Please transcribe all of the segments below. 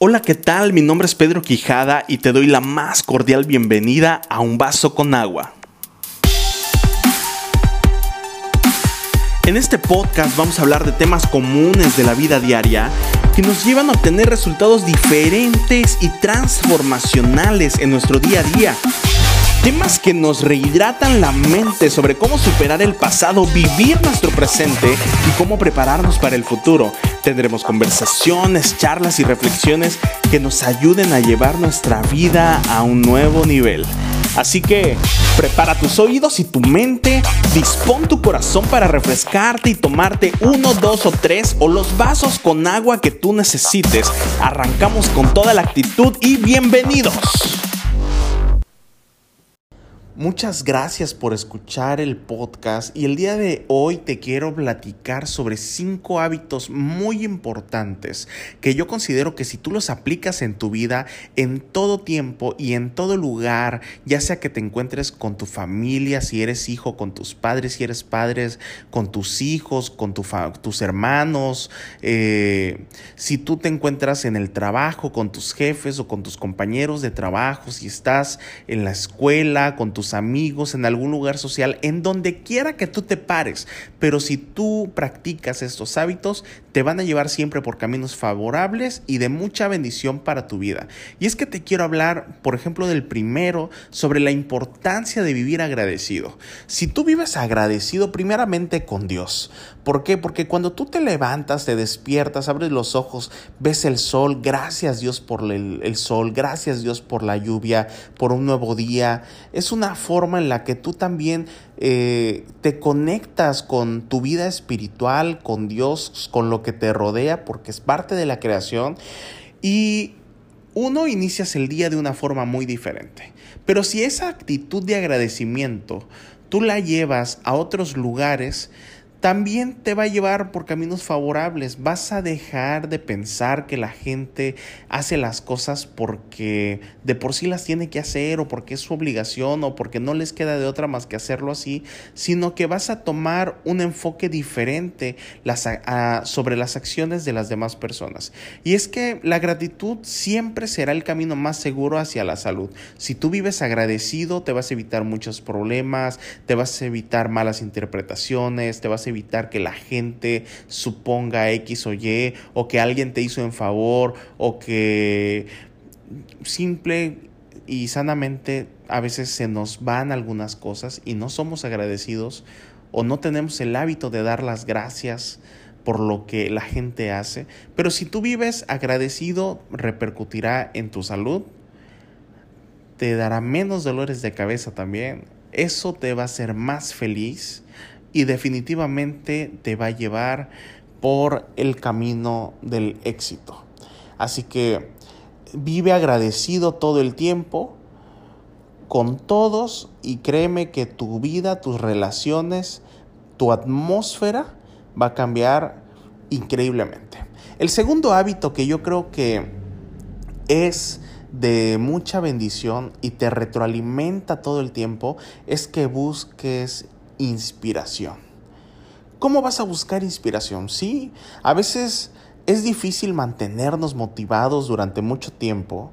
Hola, ¿qué tal? Mi nombre es Pedro Quijada y te doy la más cordial bienvenida a Un Vaso con Agua. En este podcast vamos a hablar de temas comunes de la vida diaria que nos llevan a obtener resultados diferentes y transformacionales en nuestro día a día. Temas que nos rehidratan la mente sobre cómo superar el pasado, vivir nuestro presente y cómo prepararnos para el futuro. Tendremos conversaciones, charlas y reflexiones que nos ayuden a llevar nuestra vida a un nuevo nivel. Así que prepara tus oídos y tu mente, dispón tu corazón para refrescarte y tomarte uno, dos o tres o los vasos con agua que tú necesites. Arrancamos con toda la actitud y bienvenidos. Muchas gracias por escuchar el podcast y el día de hoy te quiero platicar sobre cinco hábitos muy importantes que yo considero que si tú los aplicas en tu vida en todo tiempo y en todo lugar, ya sea que te encuentres con tu familia, si eres hijo, con tus padres, si eres padres, con tus hijos, con tus hermanos, eh, si tú te encuentras en el trabajo, con tus jefes o con tus compañeros de trabajo, si estás en la escuela, con tus amigos, en algún lugar social, en donde quiera que tú te pares. Pero si tú practicas estos hábitos, te van a llevar siempre por caminos favorables y de mucha bendición para tu vida. Y es que te quiero hablar, por ejemplo, del primero, sobre la importancia de vivir agradecido. Si tú vives agradecido primeramente con Dios, ¿por qué? Porque cuando tú te levantas, te despiertas, abres los ojos, ves el sol, gracias Dios por el, sol, gracias Dios por la lluvia, por un nuevo día. Es una forma en la que tú también eh, te conectas con tu vida espiritual, con Dios, con lo que te rodea, porque es parte de la creación. Y uno inicias el día de una forma muy diferente. Pero si esa actitud de agradecimiento tú la llevas a otros lugares, también te va a llevar por caminos favorables. Vas a dejar de pensar que la gente hace las cosas porque de por sí las tiene que hacer o porque es su obligación o porque no les queda de otra más que hacerlo así, sino que vas a tomar un enfoque diferente sobre las acciones de las demás personas. Y es que la gratitud siempre será el camino más seguro hacia la salud. Si tú vives agradecido, te vas a evitar muchos problemas, te vas a evitar malas interpretaciones, te vas a evitar que la gente suponga X o Y, o que alguien te hizo en favor, o que simple y sanamente a veces se nos van algunas cosas y no somos agradecidos o no tenemos el hábito de dar las gracias por lo que la gente hace. Pero si tú vives agradecido, repercutirá en tu salud, te dará menos dolores de cabeza también. Eso te va a hacer más feliz y definitivamente te va a llevar por el camino del éxito. Así que vive agradecido todo el tiempo con todos y créeme que tu vida, tus relaciones, tu atmósfera va a cambiar increíblemente. El segundo hábito que yo creo que es de mucha bendición y te retroalimenta todo el tiempo es que busques inspiración. ¿Cómo vas a buscar inspiración? Sí, a veces es difícil mantenernos motivados durante mucho tiempo,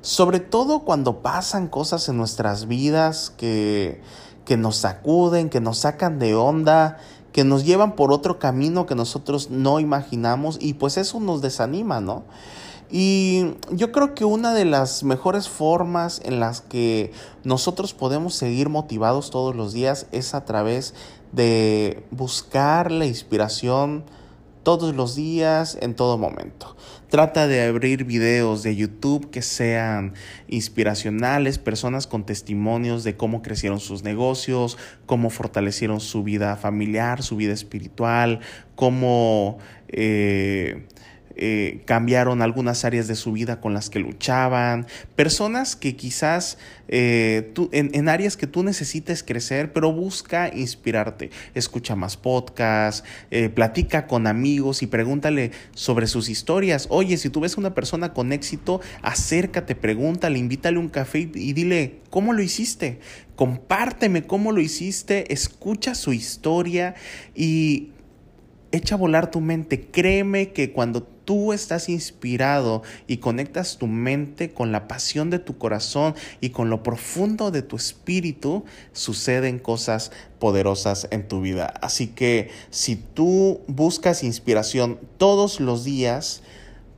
sobre todo cuando pasan cosas en nuestras vidas que, que nos sacuden, que nos sacan de onda, que nos llevan por otro camino que nosotros no imaginamos y pues eso nos desanima, ¿no? Y yo creo que una de las mejores formas en las que nosotros podemos seguir motivados todos los días es a través de buscar la inspiración todos los días, en todo momento. Trata de abrir videos de YouTube que sean inspiracionales, personas con testimonios de cómo crecieron sus negocios, cómo fortalecieron su vida familiar, su vida espiritual, cómo... Eh, eh, cambiaron algunas áreas de su vida con las que luchaban, personas que quizás eh, en, áreas que tú necesites crecer, pero busca inspirarte. Escucha más podcasts, eh, platica con amigos y pregúntale sobre sus historias. Oye, si tú ves a una persona con éxito, acércate, pregúntale, invítale un café y dile, ¿cómo lo hiciste? Compárteme cómo lo hiciste, escucha su historia y echa a volar tu mente. Créeme que cuando tú estás inspirado y conectas tu mente con la pasión de tu corazón y con lo profundo de tu espíritu, suceden cosas poderosas en tu vida. Así que si tú buscas inspiración todos los días,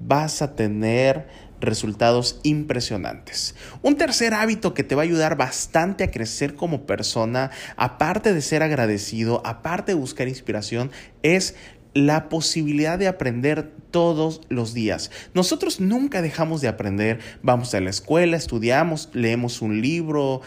vas a tener resultados impresionantes. Un tercer hábito que te va a ayudar bastante a crecer como persona, aparte de ser agradecido, aparte de buscar inspiración, es la posibilidad de aprender todos los días. Nosotros nunca dejamos de aprender, vamos a la escuela, estudiamos, leemos un libro,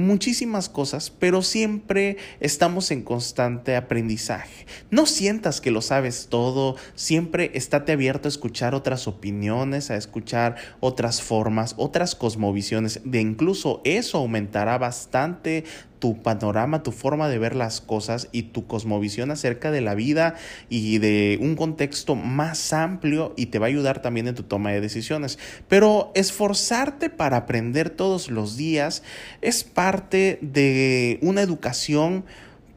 muchísimas cosas, pero siempre estamos en constante aprendizaje. No sientas que lo sabes todo, siempre estate abierto a escuchar otras opiniones, a escuchar otras formas, otras cosmovisiones, de incluso eso aumentará bastante tu panorama, tu forma de ver las cosas y tu cosmovisión acerca de la vida y de un contexto más amplio y te va a ayudar también en tu toma de decisiones. Pero esforzarte para aprender todos los días es parte de una educación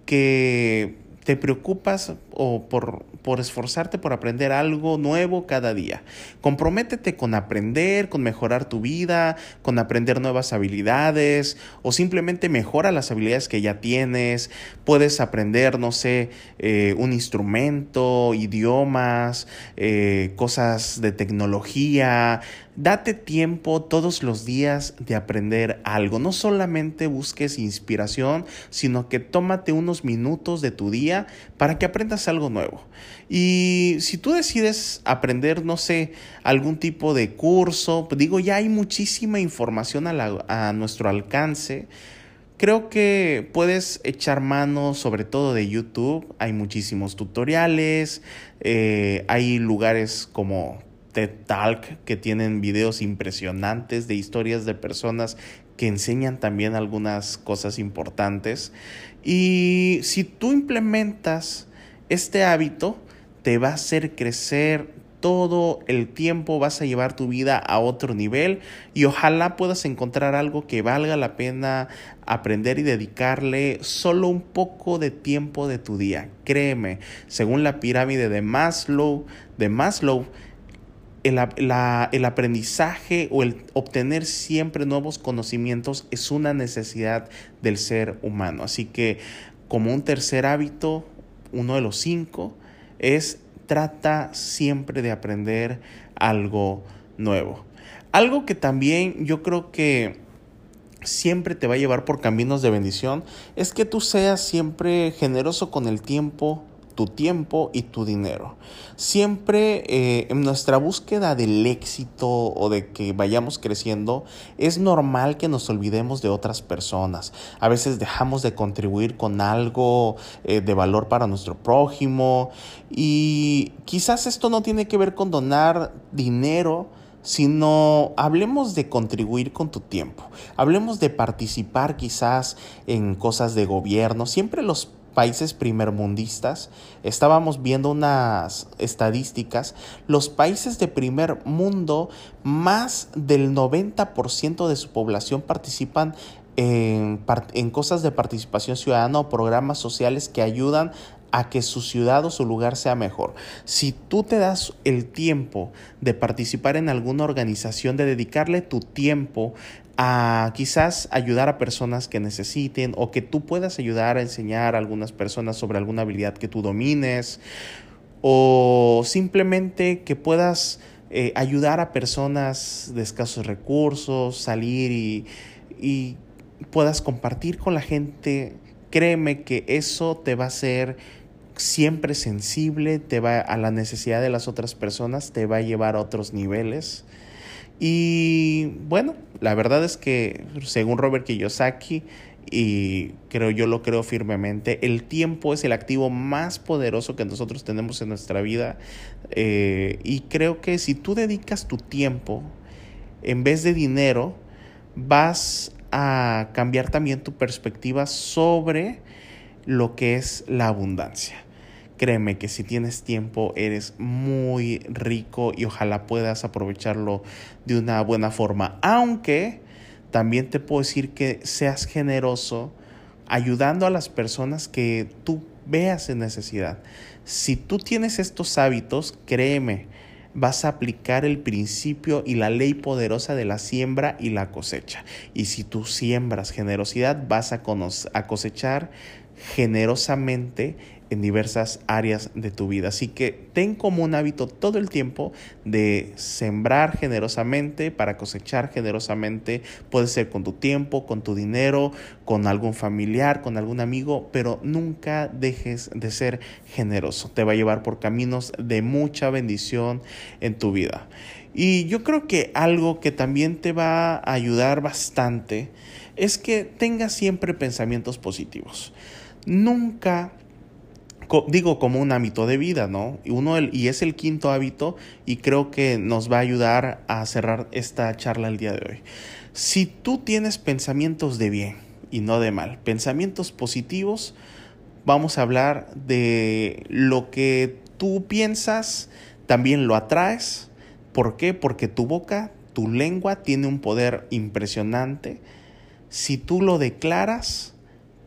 que te preocupas o por, por, esforzarte por aprender algo nuevo cada día. Comprométete con aprender, con mejorar tu vida, con aprender nuevas habilidades o simplemente mejora las habilidades que ya tienes. Puedes aprender, no sé, eh, un instrumento, idiomas, eh, cosas de tecnología, Date tiempo todos los días de aprender algo. No solamente busques inspiración, sino que tómate unos minutos de tu día para que aprendas algo nuevo. Y si tú decides aprender, no sé, algún tipo de curso, pues digo, ya hay muchísima información a, nuestro alcance. Creo que puedes echar mano sobre todo de YouTube. Hay muchísimos tutoriales, eh, hay lugares como TED Talk que tienen videos impresionantes de historias de personas que enseñan también algunas cosas importantes. Y si tú implementas este hábito, te va a hacer crecer todo el tiempo, vas a llevar tu vida a otro nivel y ojalá puedas encontrar algo que valga la pena aprender y dedicarle solo un poco de tiempo de tu día. Créeme, según la pirámide de Maslow, de Maslow, el, el, aprendizaje o el obtener siempre nuevos conocimientos es una necesidad del ser humano. Así que como un tercer hábito, uno de los cinco, es trata siempre de aprender algo nuevo. Algo que también yo creo que siempre te va a llevar por caminos de bendición es que tú seas siempre generoso con el tiempo tu tiempo y tu dinero. Siempre eh, en nuestra búsqueda del éxito o de que vayamos creciendo, es normal que nos olvidemos de otras personas. A veces dejamos de contribuir con algo eh, de valor para nuestro prójimo y quizás esto no tiene que ver con donar dinero, sino hablemos de contribuir con tu tiempo, hablemos de participar quizás en cosas de gobierno, siempre los países primermundistas, estábamos viendo unas estadísticas, los países de primer mundo, más del 90% de su población participan en, en, cosas de participación ciudadana o programas sociales que ayudan a que su ciudad o su lugar sea mejor. Si tú te das el tiempo de participar en alguna organización, de dedicarle tu tiempo a quizás ayudar a personas que necesiten o que tú puedas ayudar a enseñar a algunas personas sobre alguna habilidad que tú domines o simplemente que puedas eh, ayudar a personas de escasos recursos, salir y, y puedas compartir con la gente, créeme que eso te va a hacer siempre sensible, te va a la necesidad de las otras personas, te va a llevar a otros niveles. Y bueno, la verdad es que según Robert Kiyosaki, y creo yo lo creo firmemente, el tiempo es el activo más poderoso que nosotros tenemos en nuestra vida. Eh, y creo que si tú dedicas tu tiempo en vez de dinero, vas a cambiar también tu perspectiva sobre lo que es la abundancia. Créeme que si tienes tiempo eres muy rico y ojalá puedas aprovecharlo de una buena forma. Aunque también te puedo decir que seas generoso ayudando a las personas que tú veas en necesidad. Si tú tienes estos hábitos, créeme, vas a aplicar el principio y la ley poderosa de la siembra y la cosecha. Y si tú siembras generosidad, vas a, a cosechar generosamente en diversas áreas de tu vida. Así que ten como un hábito todo el tiempo de sembrar generosamente para cosechar generosamente. Puede ser con tu tiempo, con tu dinero, con algún familiar, con algún amigo, pero nunca dejes de ser generoso. Te va a llevar por caminos de mucha bendición en tu vida. Y yo creo que algo que también te va a ayudar bastante es que tengas siempre pensamientos positivos. Nunca digo como un hábito de vida, ¿no? Y, uno, y es el quinto hábito y creo que nos va a ayudar a cerrar esta charla el día de hoy. Si tú tienes pensamientos de bien y no de mal, pensamientos positivos, vamos a hablar de lo que tú piensas, también lo atraes. ¿Por qué? Porque tu boca, tu lengua tiene un poder impresionante. Si tú lo declaras,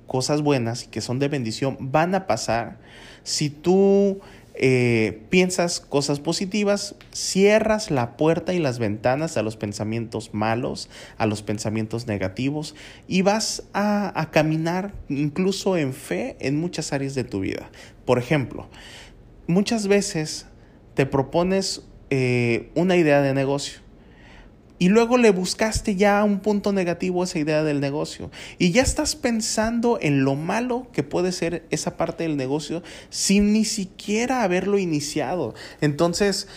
cosas buenas que son de bendición van a pasar. Si tú eh, piensas cosas positivas, cierras la puerta y las ventanas a los pensamientos malos, a los pensamientos negativos y vas a, caminar incluso en fe en muchas áreas de tu vida. Por ejemplo, muchas veces te propones eh, una idea de negocio y luego le buscaste ya un punto negativo a esa idea del negocio. Y ya estás pensando en lo malo que puede ser esa parte del negocio sin ni siquiera haberlo iniciado. Entonces,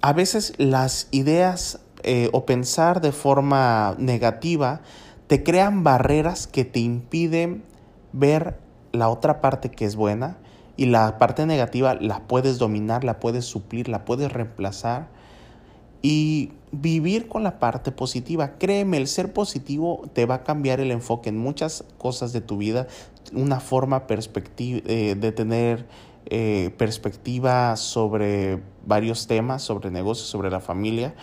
a veces las ideas eh, o pensar de forma negativa te crean barreras que te impiden ver la otra parte que es buena y la parte negativa la puedes dominar, la puedes suplir, la puedes reemplazar y vivir con la parte positiva. Créeme, el ser positivo te va a cambiar el enfoque en muchas cosas de tu vida, una forma eh, de tener eh, perspectiva sobre varios temas, sobre negocios, sobre la familia.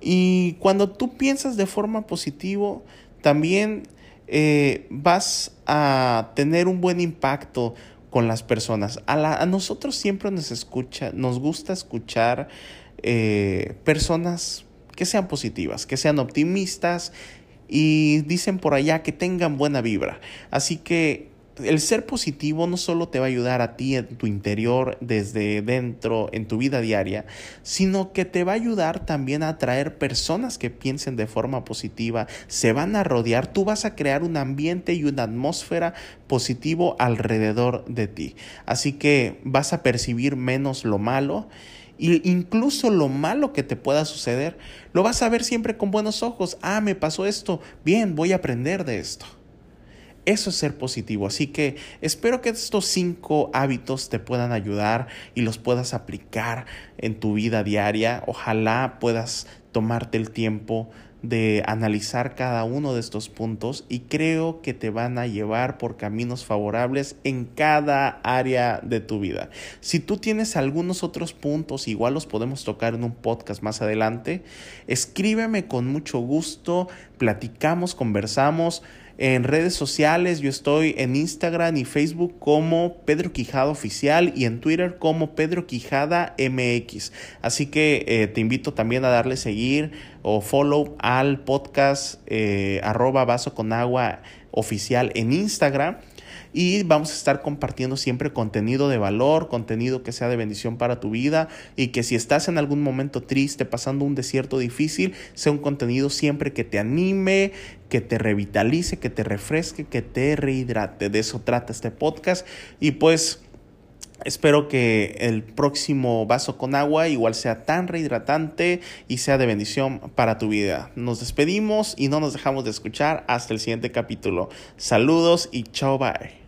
Y cuando tú piensas de forma positiva, también eh, vas a tener un buen impacto con las personas. A, a nosotros siempre nos escucha, nos gusta escuchar eh, personas que sean positivas, que sean optimistas y dicen por allá que tengan buena vibra. Así que el ser positivo no solo te va a ayudar a ti en tu interior, desde dentro, en tu vida diaria, sino que te va a ayudar también a atraer personas que piensen de forma positiva, se van a rodear, tú vas a crear un ambiente y una atmósfera positivo alrededor de ti. Así que vas a percibir menos lo malo y incluso lo malo que te pueda suceder, lo vas a ver siempre con buenos ojos. Ah, me pasó esto. Bien, voy a aprender de esto. Eso es ser positivo. Así que espero que estos cinco hábitos te puedan ayudar y los puedas aplicar en tu vida diaria. Ojalá puedas tomarte el tiempo de analizar cada uno de estos puntos y creo que te van a llevar por caminos favorables en cada área de tu vida. Si tú tienes algunos otros puntos, igual los podemos tocar en un podcast más adelante, escríbeme con mucho gusto, platicamos, conversamos. En redes sociales yo estoy en Instagram y Facebook como Pedro Quijada Oficial y en Twitter como Pedro Quijada MX. Así que eh, te invito también a darle seguir o follow al podcast eh, arroba vaso con agua oficial en Instagram y vamos a estar compartiendo siempre contenido de valor, contenido que sea de bendición para tu vida y que si estás en algún momento triste, pasando un desierto difícil, sea un contenido siempre que te anime, que te revitalice, que te refresque, que te rehidrate. De eso trata este podcast y pues... Espero que el próximo vaso con agua igual sea tan rehidratante y sea de bendición para tu vida. Nos despedimos y no nos dejamos de escuchar hasta el siguiente capítulo. Saludos y chao bye.